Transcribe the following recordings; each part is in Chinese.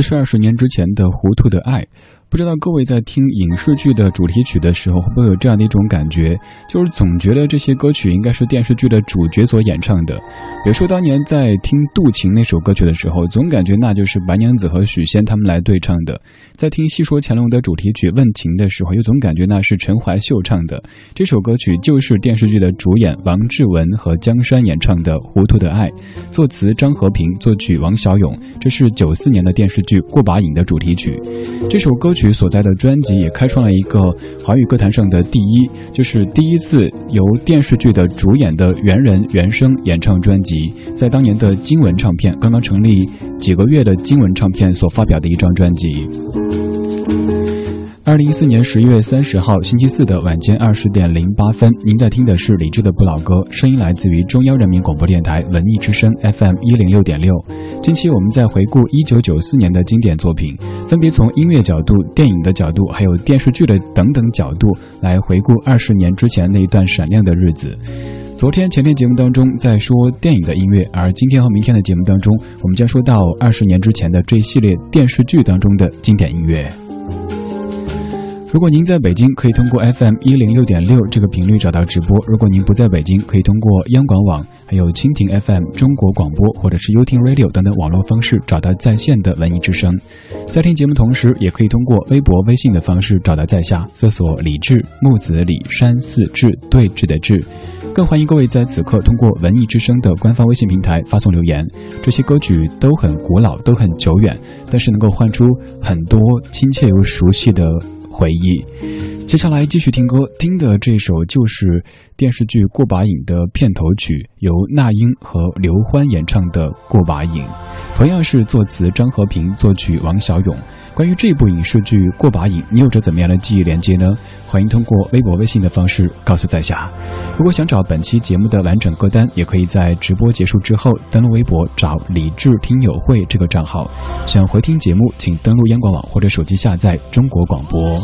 是二十年之前的《糊涂的爱》，不知道各位在听影视剧的主题曲的时候，会不会有这样的一种感觉，就是总觉得这些歌曲应该是电视剧的主角所演唱的。比如说当年在听《渡情》那首歌曲的时候，总感觉那就是白娘子和许仙他们来对唱的；在听《戏说乾隆》的主题曲《问情》的时候，又总感觉那是陈怀秀唱的。这首歌曲就是电视剧的主演王志文和江山演唱的《糊涂的爱》，作词张和平，作曲王小勇。这是九四年的电视剧《过把瘾》的主题曲。这首歌曲所在的专辑也开创了一个华语歌坛上的第一，就是第一次由电视剧的主演的原人原声演唱专辑，在当年的金文唱片刚刚成立几个月的金文唱片所发表的一张专辑。二零一四年十一月三十号星期四的晚间二十点零八分，您在听的是李志的不老歌，声音来自于中央人民广播电台文艺之声 FM 一零六点六。近期我们在回顾一九九四年的经典作品，分别从音乐角度、电影的角度，还有电视剧的等等角度来回顾二十年之前那一段闪亮的日子。昨天、前天节目当中在说电影的音乐，而今天和明天的节目当中，我们将说到二十年之前的这一系列电视剧当中的经典音乐。如果您在北京，可以通过 FM 一零六点六这个频率找到直播；如果您不在北京，可以通过央广网、还有蜻蜓 FM、中国广播或者是 You 听 Radio 等等网络方式找到在线的文艺之声。在听节目同时，也可以通过微博、微信的方式找到在下，搜索“李志木子李山寺志对峙的志”。更欢迎各位在此刻通过文艺之声的官方微信平台发送留言。这些歌曲都很古老，都很久远，但是能够唤出很多亲切又熟悉的。回忆，接下来继续听歌，听的这首就是电视剧《过把瘾》的片头曲，由那英和刘欢演唱的《过把瘾》，同样是作词张和平，作曲王小勇。关于这部影视剧《过把瘾》，你有着怎么样的记忆连接呢？欢迎通过微博、微信的方式告诉在下。如果想找本期节目的完整歌单，也可以在直播结束之后登录微博找“理智听友会”这个账号。想回听节目，请登录央广网或者手机下载中国广播。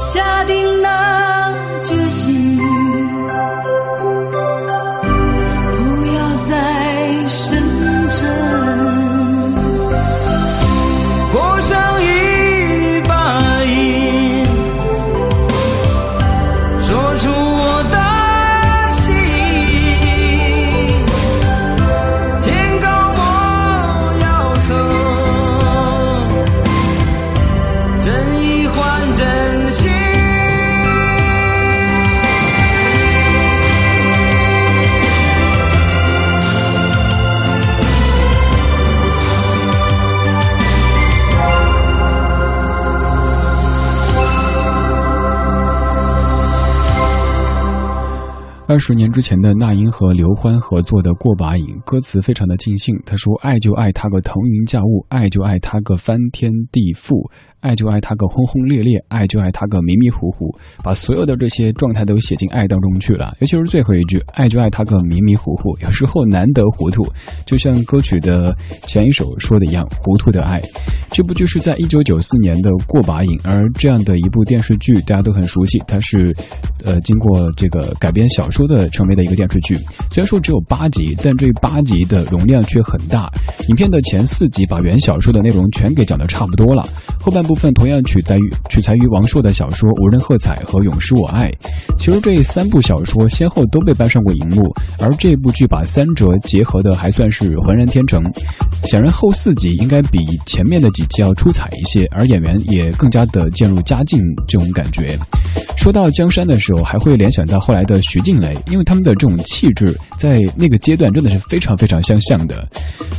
下定十年之前的那英和刘欢合作的《过把瘾》，歌词非常的尽兴。他说：“爱就爱他个腾云驾雾，爱就爱他个翻天地覆，爱就爱他个轰轰烈烈，爱就爱他个迷迷糊糊，把所有的这些状态都写进爱当中去了。尤其是最后一句，爱就爱他个迷迷糊糊，有时候难得糊涂，就像歌曲的前一首说的一样，糊涂的爱。这部剧是在一九九四年的过把瘾，而这样的一部电视剧大家都很熟悉，它是呃经过这个改编小说的成为的一个电视剧。虽然说只有八集，但这八集的容量却很大。影片的前四集把原小说的内容全给讲得差不多了，后半部分同样取材于取材于王朔的小说《无人喝彩》和《永失我爱》。其实这三部小说先后都被搬上过荧幕，而这部剧把三者结合的还算是浑然天成。显然后四集应该比前面的几集要出彩一些，而演员也更加的渐入佳境，这种感觉。说到江山的时候，还会联想到后来的徐静蕾，因为他们的这种气质在那个阶段真的是非常非常相像的。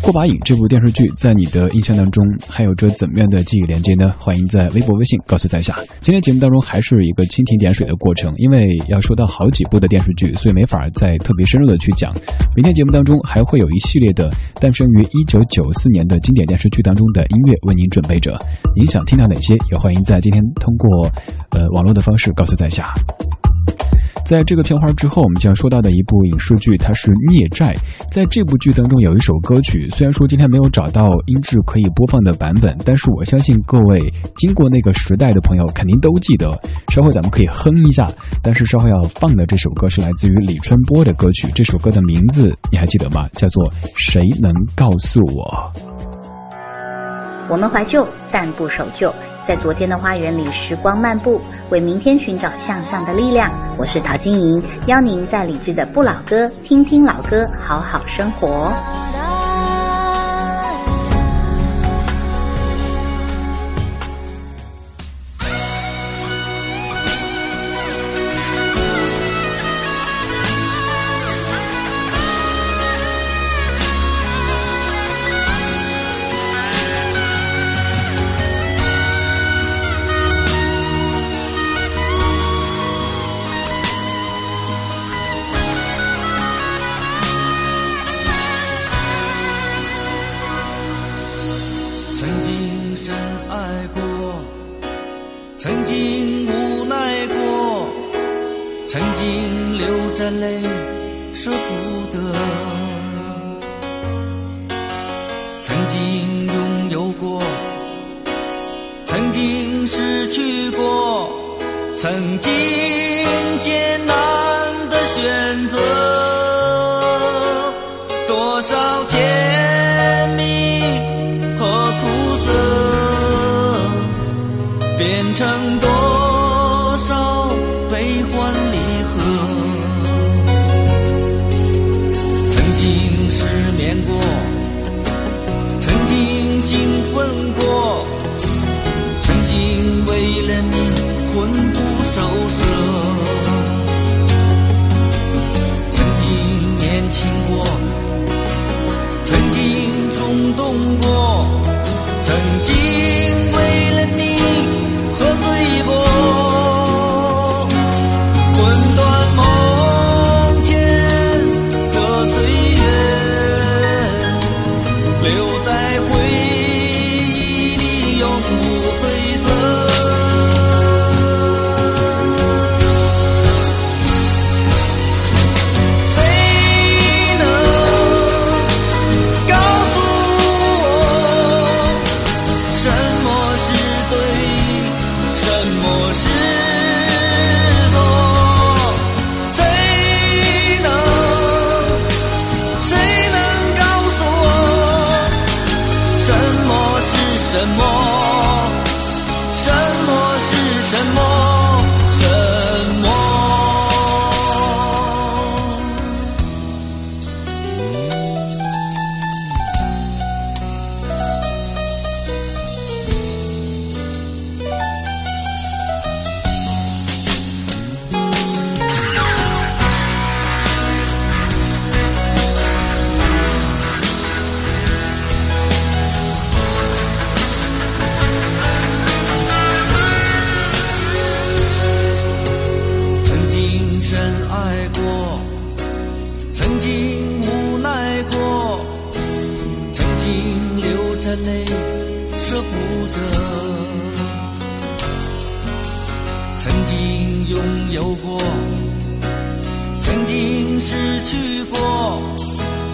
过把瘾这部电视剧在你的印象当中还有着怎么样的记忆连接呢？欢迎在微博、微信告诉在下。今天节目当中还是一个蜻蜓点水的过程，因为要说到好几部的电视剧，所以没法再特别深入的去讲。明天节目当中还会有一系列的诞生于一九九四年的经典电视剧当中的音乐为您准备着。您想听到哪些？也欢迎在今天通过呃网络的方式告诉在下。在这个片花之后，我们将说到的一部影视剧，它是《孽债》。在这部剧当中有一首歌曲，虽然说今天没有找到音质可以播放的版本，但是我相信各位经过那个时代的朋友肯定都记得。稍后咱们可以哼一下，但是稍后要放的这首歌是来自于李春波的歌曲，这首歌的名字你还记得吗？叫做《谁能告诉我》。我们怀旧，但不守旧。在昨天的花园里时光漫步，为明天寻找向上的力量。我是陶晶莹，邀您在理智的不老歌听听老歌，好好生活。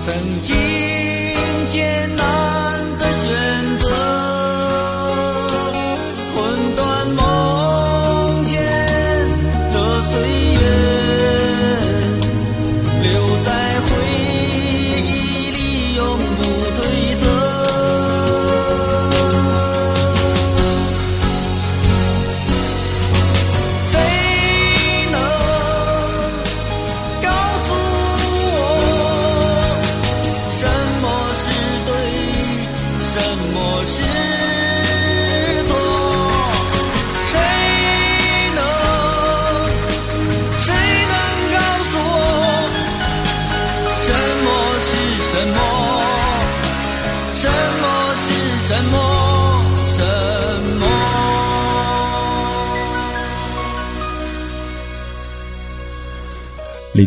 曾经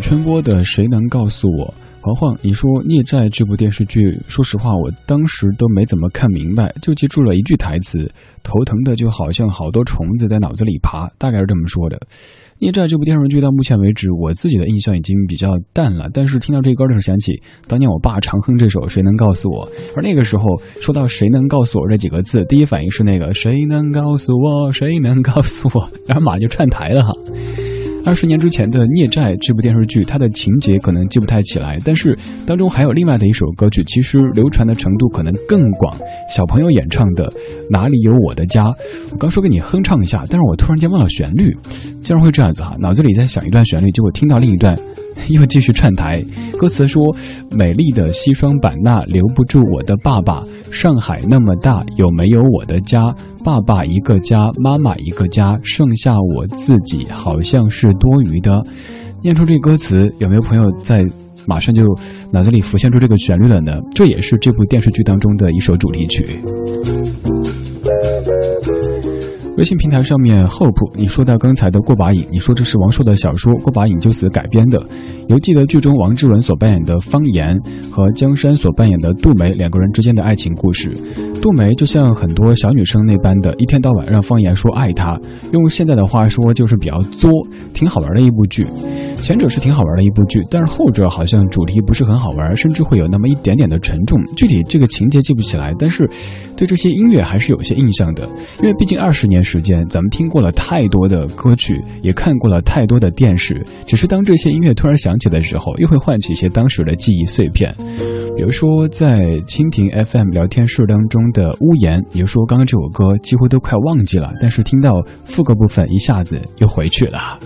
春波的《谁能告诉我》？黄黄，你说《孽债》这部电视剧，说实话，我当时都没怎么看明白，就记住了一句台词，头疼的就好像好多虫子在脑子里爬，大概是这么说的。《孽债》这部电视剧到目前为止，我自己的印象已经比较淡了，但是听到这歌的时候，想起当年我爸常哼这首《谁能告诉我》，而那个时候说到“谁能告诉我”这几个字，第一反应是那个“谁能告诉我，谁能告诉我”，然后马上就串台了哈。二十年之前的《孽债》这部电视剧，它的情节可能记不太起来，但是当中还有另外的一首歌曲，其实流传的程度可能更广。小朋友演唱的《哪里有我的家》，我刚说给你哼唱一下，但是我突然间忘了旋律，竟然会这样子哈，脑子里在想一段旋律，结果听到另一段，又继续串台。歌词说：“美丽的西双版纳留不住我的爸爸，上海那么大，有没有我的家？爸爸一个家，妈妈一个家，剩下我自己好像是多余的。”念出这歌词，有没有朋友在马上就脑子里浮现出这个旋律了呢？这也是这部电视剧当中的一首主题曲。微信平台上面，hope，你说到刚才的过把瘾，你说这是王朔的小说《过把瘾就死》改编的，犹记得剧中王志文所扮演的方言和江山所扮演的杜梅两个人之间的爱情故事。杜梅就像很多小女生那般的，一天到晚让方言说爱她，用现在的话说就是比较作，挺好玩的一部剧。前者是挺好玩的一部剧，但是后者好像主题不是很好玩，甚至会有那么一点点的沉重。具体这个情节记不起来，但是对这些音乐还是有些印象的，因为毕竟二十年时间，咱们听过了太多的歌曲，也看过了太多的电视，只是当这些音乐突然响起的时候，又会唤起一些当时的记忆碎片。比如说在蜻蜓 FM 聊天室当中的屋檐，也就说刚刚这首歌几乎都快忘记了，但是听到副歌部分，一下子又回去了。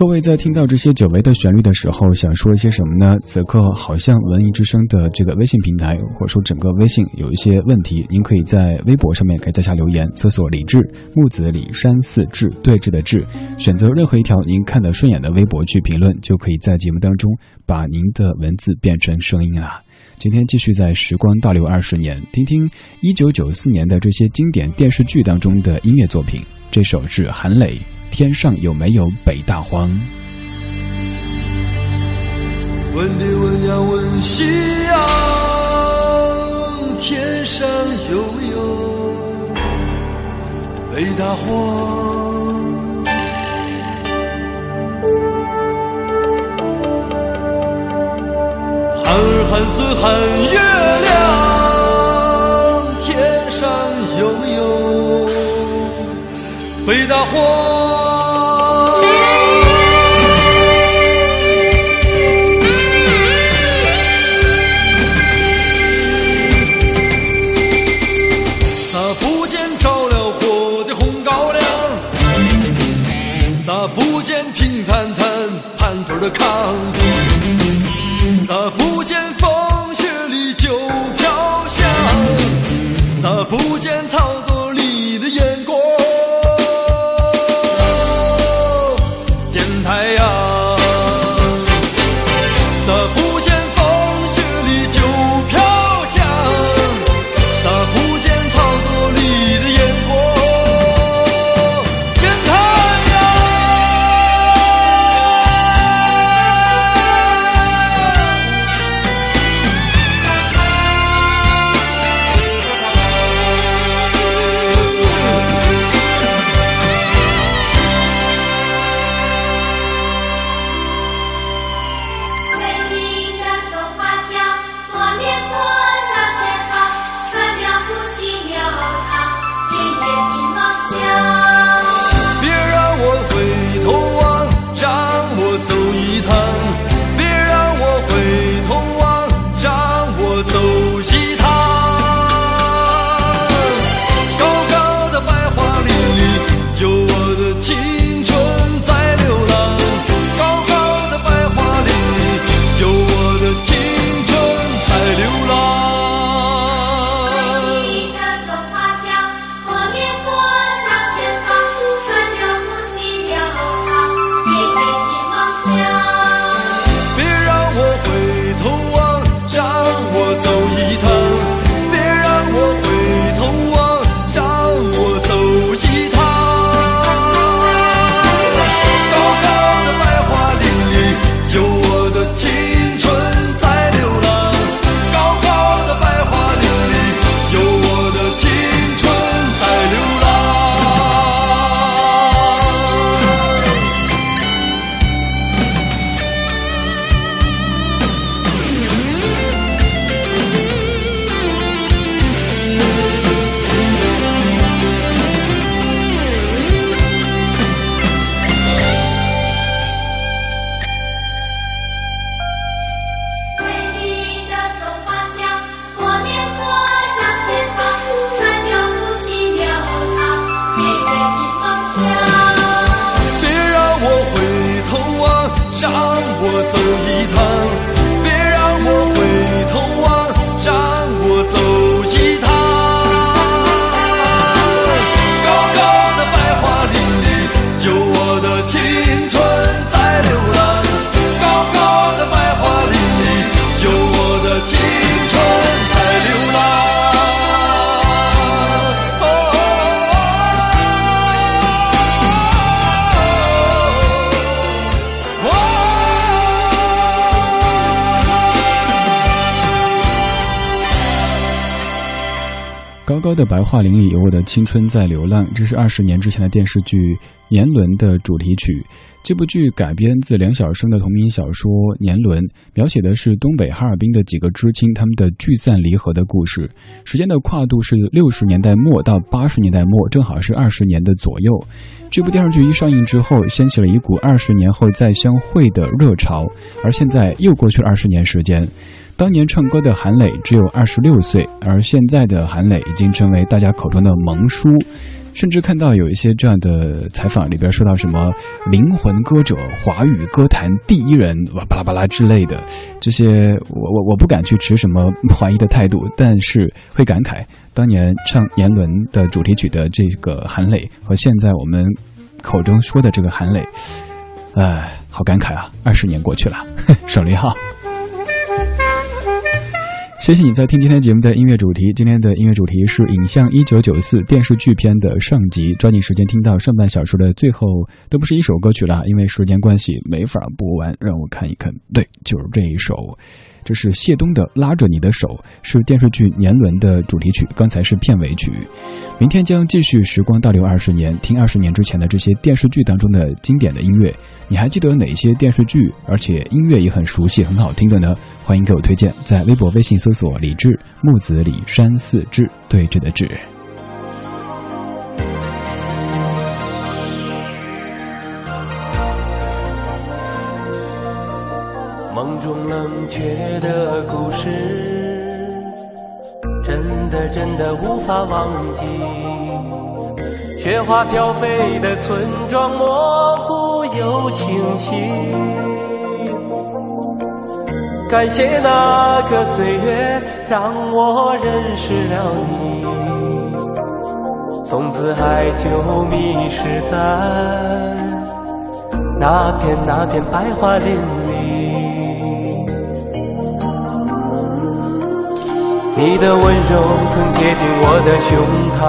各位在听到这些久违的旋律的时候，想说一些什么呢？此刻好像文艺之声的这个微信平台，或者说整个微信有一些问题，您可以在微博上面可以在下留言，搜索“李志木子李山寺志对峙的志”，选择任何一条您看得顺眼的微博去评论，就可以在节目当中把您的文字变成声音啦。今天继续在时光倒流二十年，听听一九九四年的这些经典电视剧当中的音乐作品。这首是韩磊。天上有没有北大荒？问天问娘问夕阳，天上有没有北大荒？喊儿喊孙喊月亮，天上有没有北大荒？的抗拒。的白桦林里有我的青春在流浪，这是二十年之前的电视剧《年轮》的主题曲。这部剧改编自梁晓声的同名小说《年轮》，描写的是东北哈尔滨的几个知青他们的聚散离合的故事。时间的跨度是六十年代末到八十年代末，正好是二十年的左右。这部电视剧一上映之后，掀起了一股二十年后再相会的热潮。而现在又过去了二十年时间，当年唱歌的韩磊只有二十六岁，而现在的韩磊已经成为大家口中的萌叔。甚至看到有一些这样的采访，里边说到什么灵魂歌者、华语歌坛第一人，哇巴拉巴拉之类的，这些我我我不敢去持什么怀疑的态度，但是会感慨当年唱《年轮》的主题曲的这个韩磊和现在我们口中说的这个韩磊，哎，好感慨啊！二十年过去了，省略号。谢谢你在听今天节目的音乐主题。今天的音乐主题是《影像一九九四》电视剧片的上集。抓紧时间听到上半小说的最后，都不是一首歌曲了，因为时间关系没法播完。让我看一看，对，就是这一首。这是谢东的《拉着你的手》，是电视剧《年轮》的主题曲，刚才是片尾曲。明天将继续时光倒流二十年，听二十年之前的这些电视剧当中的经典的音乐。你还记得哪些电视剧，而且音乐也很熟悉、很好听的呢？欢迎给我推荐，在微博、微信搜索“李志木子李山寺志对峙的志”。梦中冷却的故事，真的真的无法忘记。雪花飘飞的村庄，模糊又清晰。感谢那个岁月，让我认识了你。从此爱就迷失在那片那片白桦林里。你的温柔曾贴近我的胸膛，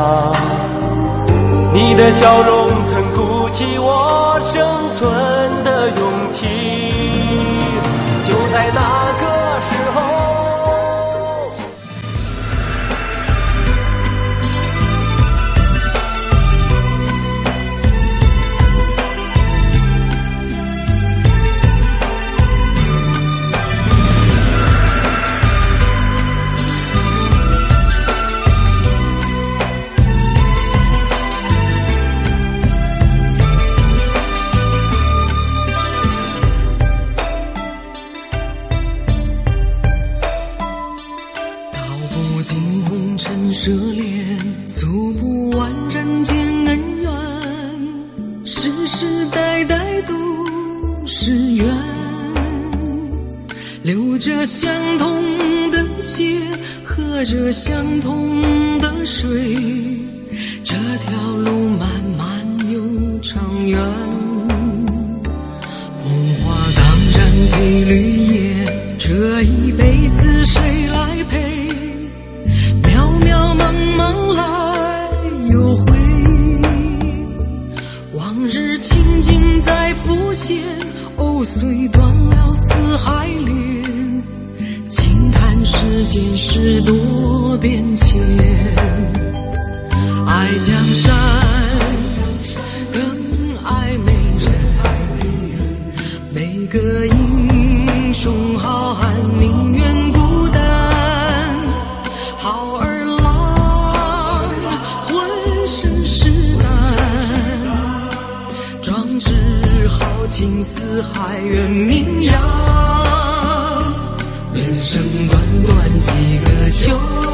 你的笑容曾鼓起我生存豪情四海远名扬。人生短短几个秋。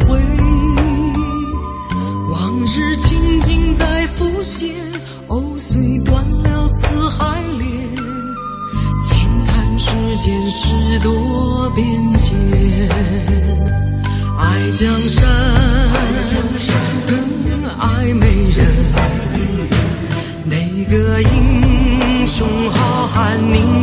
回，往日情景在浮现，藕虽断了丝还连，轻叹世间事多变迁，爱江山，更爱美人，哪个英雄好汉宁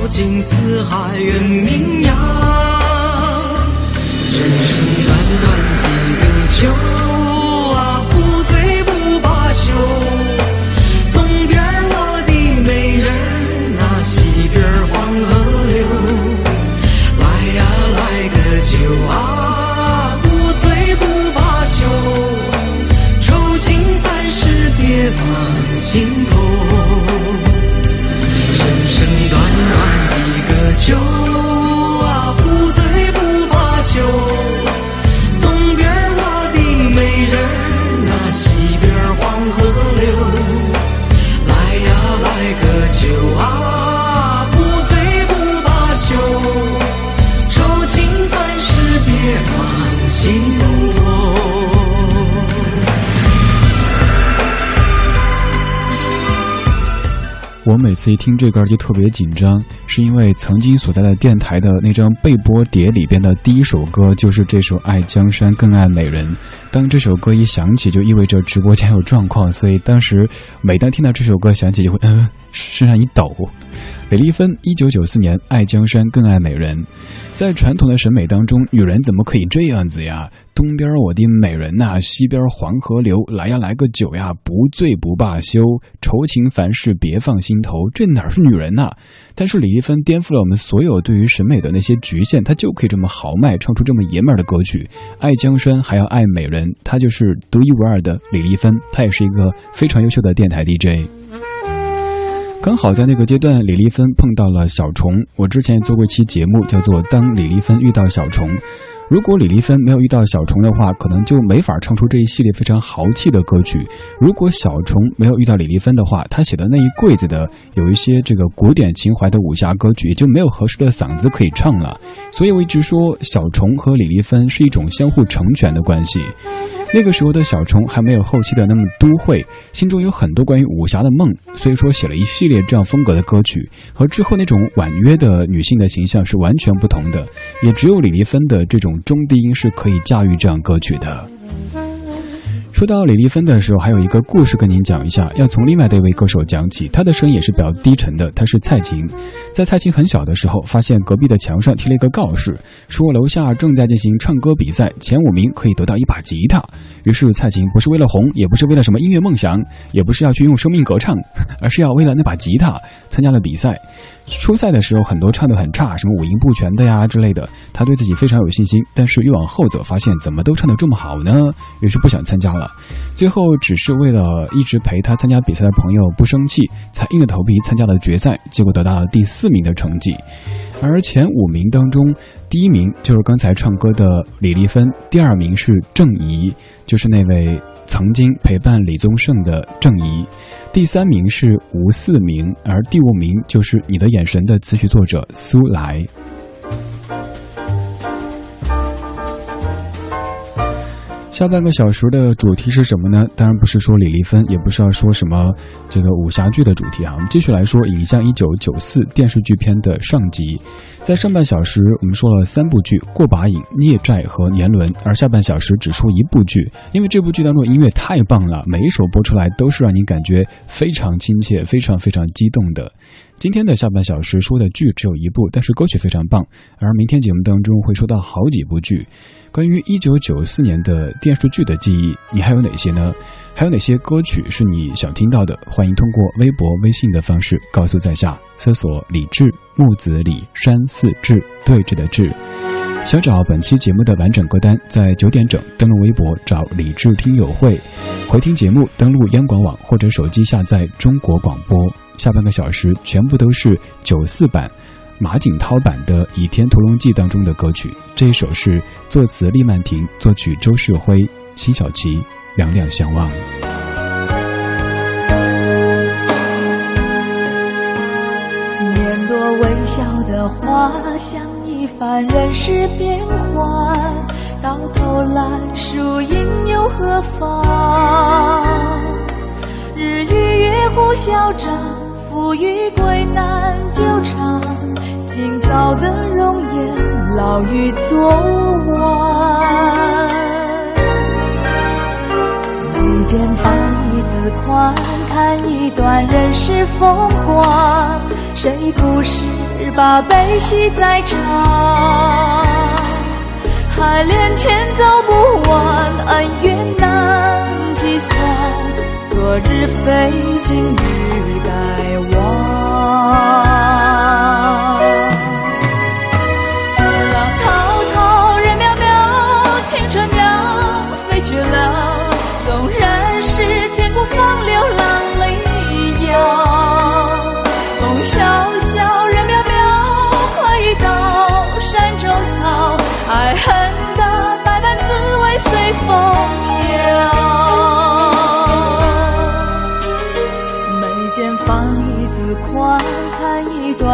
豪情四海远名扬。人生短短几个秋我每次一听这歌就特别紧张，是因为曾经所在的电台的那张备播碟里边的第一首歌就是这首《爱江山更爱美人》。当这首歌一响起，就意味着直播间有状况，所以当时每当听到这首歌响起，就会嗯、身上一抖。李丽芬，一九九四年，《爱江山更爱美人》。在传统的审美当中，女人怎么可以这样子呀？东边我的美人呐、西边黄河流，来呀来个酒呀，不醉不罢休，愁情烦事别放心头，这哪是女人呐、但是李丽芬颠覆了我们所有对于审美的那些局限，她就可以这么豪迈，唱出这么爷们儿的歌曲，爱江山还要爱美人，她就是独一无二的李丽芬，她也是一个非常优秀的电台 DJ。刚好在那个阶段，李丽芬碰到了小虫。我之前也做过一期节目，叫做《当李丽芬遇到小虫》。如果李丽芬没有遇到小虫的话，可能就没法唱出这一系列非常豪气的歌曲。如果小虫没有遇到李丽芬的话，他写的那一柜子的有一些这个古典情怀的武侠歌曲，也就没有合适的嗓子可以唱了。所以我一直说，小虫和李丽芬是一种相互成全的关系。那个时候的小虫还没有后期的那么都会，心中有很多关于武侠的梦，所以说写了一系列这样风格的歌曲，和之后那种婉约的女性的形象是完全不同的。也只有李丽芬的这种中低音是可以驾驭这样歌曲的。说到李丽芬的时候，还有一个故事跟您讲一下，要从另外的一位歌手讲起。她的声音也是比较低沉的，她是蔡琴。在蔡琴很小的时候，发现隔壁的墙上贴了一个告示，说楼下正在进行唱歌比赛，前五名可以得到一把吉他。于是蔡琴不是为了红，也不是为了什么音乐梦想，也不是要去用生命歌唱，而是要为了那把吉他参加了比赛。初赛的时候，很多唱得很差，什么五音不全的呀之类的。他对自己非常有信心，但是越往后走，发现怎么都唱得这么好呢？于是不想参加了。最后只是为了一直陪他参加比赛的朋友不生气，才硬着头皮参加了决赛，结果得到了第四名的成绩。而前五名当中，第一名就是刚才唱歌的李丽芬，第二名是郑怡，就是那位曾经陪伴李宗盛的郑怡。第三名是吴四明，而第五名就是《你的眼神》的词曲作者苏来。下半个小时的主题是什么呢？当然不是说李丽芬，也不是要说什么这个武侠剧的主题哈。我们继续来说《影像一九九四》电视剧片的上集。在上半小时，我们说了三部剧《过把瘾》《孽债》和《年轮》，而下半小时只说一部剧，因为这部剧当中音乐太棒了，每一首播出来都是让您感觉非常亲切、非常非常激动的。今天的下半小时说的剧只有一部，但是歌曲非常棒。而明天节目当中会说到好几部剧。关于一九九四年的电视剧的记忆，你还有哪些呢？还有哪些歌曲是你想听到的？欢迎通过微博、微信的方式告诉在下，搜索“李志木子李山寺志对峙的志”。想找本期节目的完整歌单，在九点整登录微博找“李志听友会”，回听节目登录央广网或者手机下载中国广播。下半个小时全部都是九四版马景涛版的《倚天屠龙记》当中的歌曲。这一首是作词厉曼婷，作曲周世辉、辛晓琪，《两两相望》。多微笑的花，像一番人世变幻，到头来输赢又何妨？日与月互消长。富与贵难久长。今朝的容颜，老于昨晚。眉间放一字宽，看一段人世风光。谁不是把悲喜在尝？海连天走不完，恩怨难计算。昨日非，今日啊。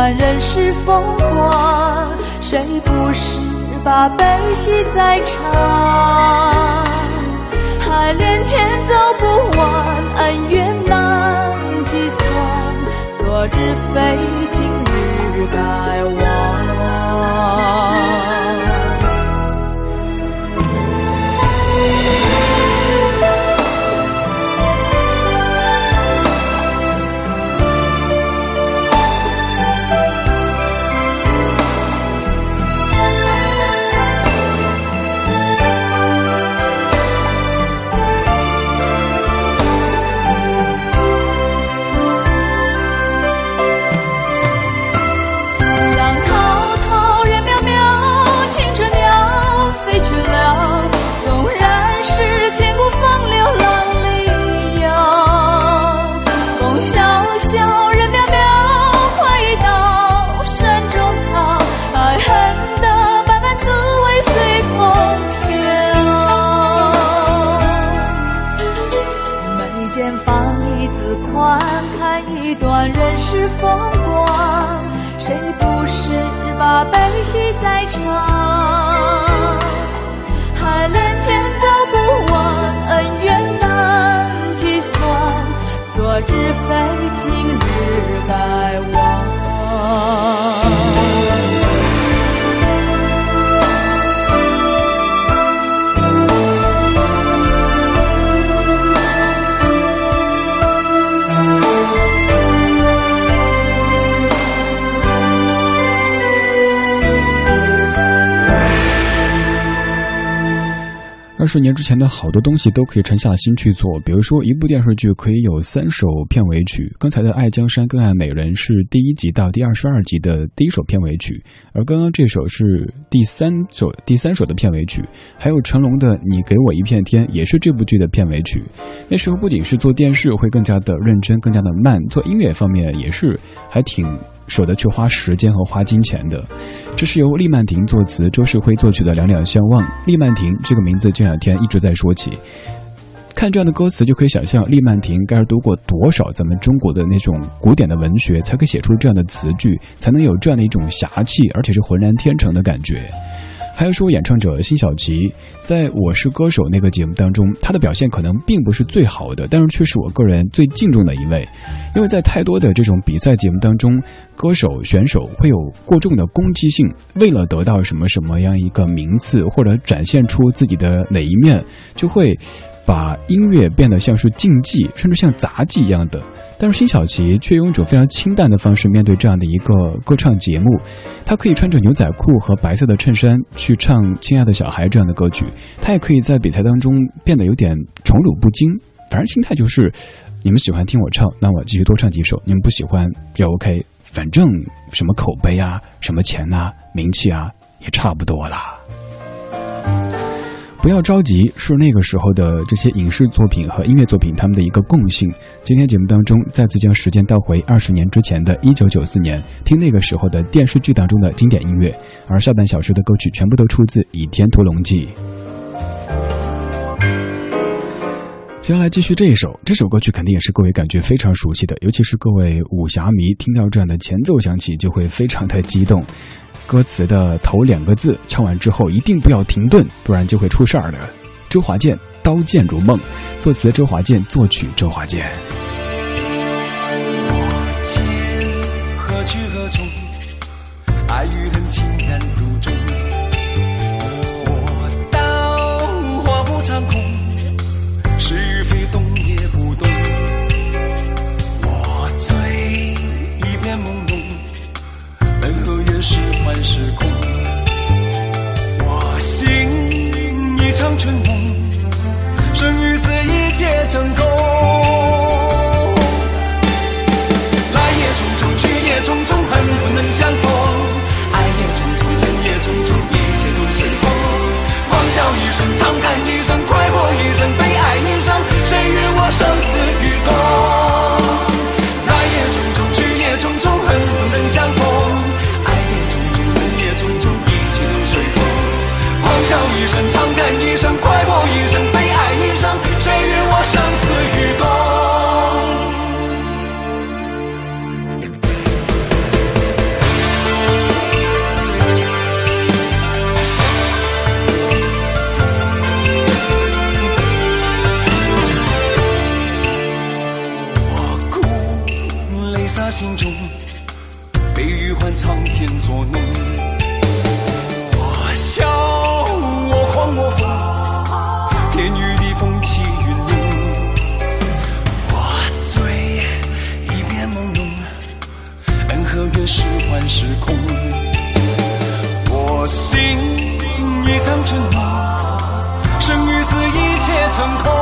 看人世风光，谁不是把悲喜在尝？海连天走不完，恩怨难计算。昨日非，今日该忘。在唱海连天走不完恩怨难计算昨日非今日该十年之前的好多东西都可以沉下心去做，比如说一部电视剧可以有三首片尾曲。刚才的《爱江山更爱美人》是第一集到第二十二集的第一首片尾曲，而刚刚这首是第三首第三首的片尾曲。还有成龙的《你给我一片天》也是这部剧的片尾曲。那时候不仅是做电视会更加的认真，更加的慢，做音乐方面也是还挺。舍得去花时间和花金钱的，这是由厉曼婷作词、周世辉作曲的《两两相望》。厉曼婷这个名字这两天一直在说起，看这样的歌词就可以想象，厉曼婷该是读过多少咱们中国的那种古典的文学，才可以写出这样的词句，才能有这样的一种侠气，而且是浑然天成的感觉。还有说，演唱者辛晓琪在我是歌手那个节目当中，她的表现可能并不是最好的，但是却是我个人最敬重的一位。因为在太多的这种比赛节目当中，歌手选手会有过重的攻击性，为了得到什么什么样一个名次，或者展现出自己的哪一面，就会把音乐变得像是竞技，甚至像杂技一样的。但是辛晓琪却用一种非常清淡的方式面对这样的一个歌唱节目，她可以穿着牛仔裤和白色的衬衫去唱《亲爱的小孩》这样的歌曲，她也可以在比赛当中变得有点宠辱不惊。反正心态就是，你们喜欢听我唱，那我继续多唱几首；你们不喜欢也 OK，反正什么口碑啊、什么钱啊、名气啊，也差不多啦。不要着急，是那个时候的这些影视作品和音乐作品他们的一个共性。今天节目当中，再次将时间倒回二十年之前的一九九四年，听那个时候的电视剧当中的经典音乐。而下半小时的歌曲全部都出自《倚天屠龙记》。接下来继续这一首，这首歌曲肯定也是各位感觉非常熟悉的，尤其是各位武侠迷，听到这样的前奏响起就会非常的激动。歌词的头两个字唱完之后一定不要停顿，不然就会出事儿的。周华健《刀剑如梦》，作词周华健，作曲周华健。何去何从？爱与恨情难独钟。春梦，生与死一切成空。成空。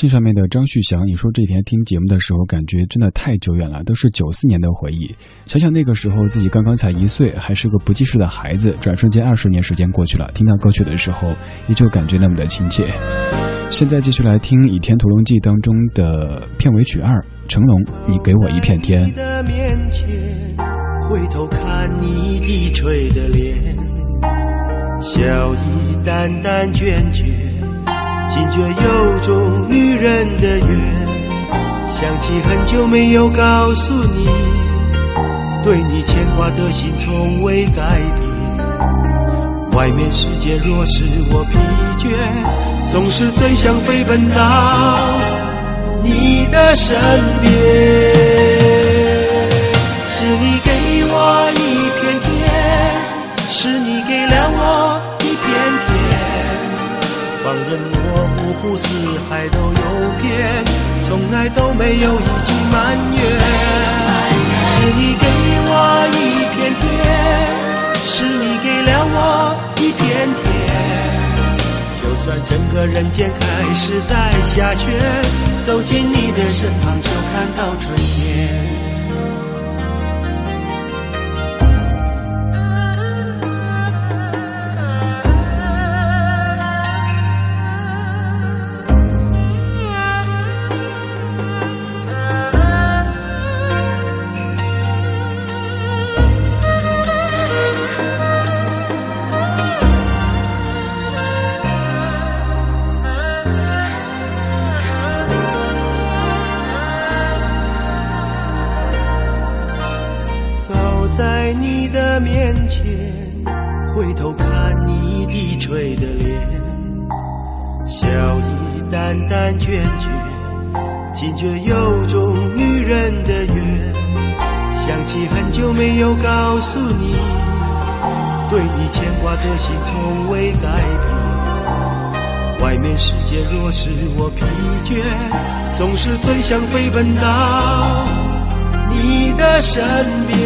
信上面的张旭翔，你说这几天听节目的时候，感觉真的太久远了，都是九四年的回忆。想想那个时候自己刚刚才一岁，还是个不记事的孩子，转瞬间二十年时间过去了，听到歌曲的时候，依旧感觉那么的亲切。现在继续来听《倚天屠龙记》当中的片尾曲二，成龙，你给我一片天。回头看你低垂的脸，笑意淡淡倦倦，惊觉有种女人的缘。想起很久没有告诉你，对你牵挂的心从未改变。外面世界若使我疲倦，总是最想飞奔到你的身边。是你给我一片天，是你给了我一片天。放任我五湖四海都有边，从来都没有一句埋怨。是你给我一片天，是你给了我一片天。就算整个人间开始在下雪，走进你的身旁就看到春天。告诉你，对你牵挂的心从未改变。外面世界若使我疲倦，总是最想飞奔到你的身边。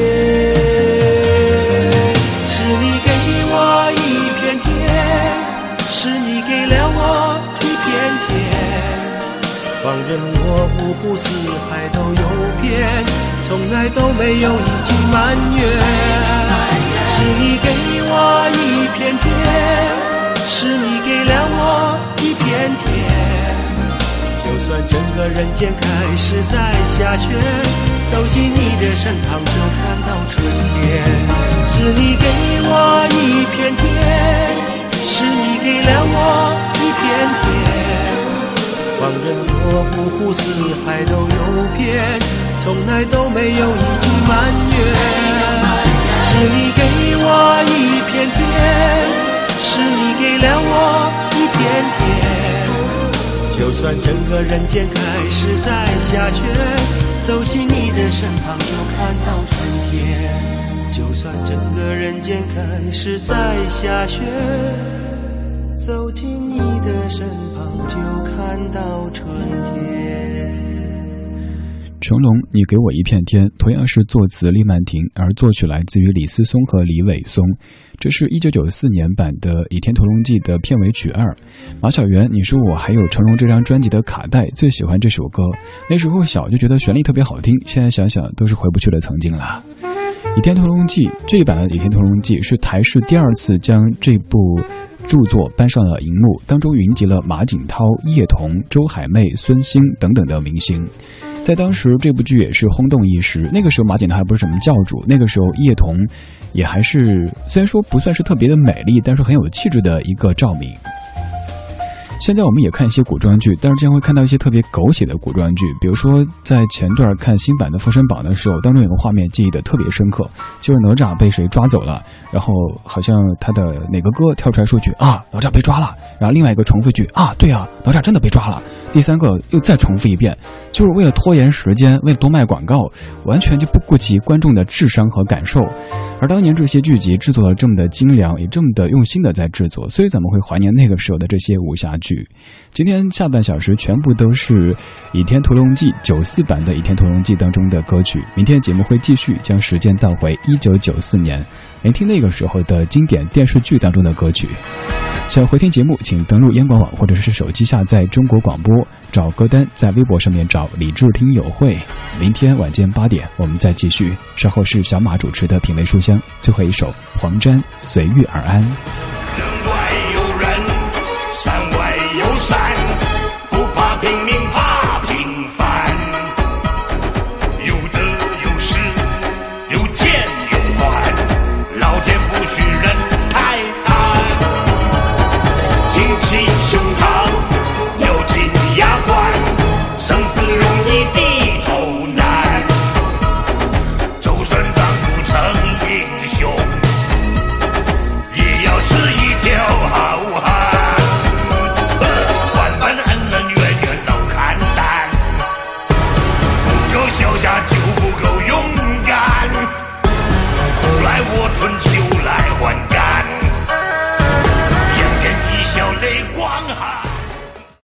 是你给我一片天，是你给了我一片天，放任我五湖四海都游遍，从来都没有一句埋怨。是你给我一片天，是你给了我一片天。就算整个人间开始在下雪，走进你的身旁就看到春天。是你给我一片天，是你给了我一片天。放任我五湖四海都游遍，从来都没有一句埋怨。是你给我一片天，是你给了我一片天。就算整个人间开始在下雪，走进你的身旁就看到春天。就算整个人间开始在下雪，走进你的身旁就看到春天。成龙，你给我一片天，同样是作词厉曼婷，而作曲来自于李思松和李伟松。这是一九九四年版的《倚天屠龙记》的片尾曲二。马小媛，你说我还有成龙这张专辑的卡带，最喜欢这首歌。那时候小就觉得旋律特别好听，现在想想都是回不去的曾经了。《倚天屠龙记》这一版的《倚天屠龙记》是台视第二次将这部著作搬上了荧幕，当中云集了马景涛、叶童、周海媚、孙兴等等的明星。在当时，这部剧也是轰动一时。那个时候，马景涛还不是什么教主，那个时候叶童也还是虽然说不算是特别的美丽，但是很有气质的一个赵敏。现在我们也看一些古装剧，但是经常会看到一些特别狗血的古装剧，比如说在前段看新版的《封神榜》的时候，当中有个画面记忆的特别深刻，就是哪吒被谁抓走了，然后好像他的哪个哥跳出来说句啊，哪吒被抓了，然后另外一个重复句啊，对啊，哪吒真的被抓了，第三个又再重复一遍，就是为了拖延时间，为了多卖广告，完全就不顾及观众的智商和感受。而当年这些剧集制作的这么的精良，也这么的用心的在制作，所以咱们会怀念那个时候的这些武侠剧。今天下半小时全部都是《倚天屠龙记》九四版的《倚天屠龙记》当中的歌曲。明天节目会继续将时间倒回一九九四年，聆听那个时候的经典电视剧当中的歌曲。想回听节目，请登录央广网或者是手机下载中国广播，找歌单，在微博上面找李志听友会。明天晚间八点，我们再继续。稍后是小马主持的品味书香，最后一首黄沾《随遇而安》。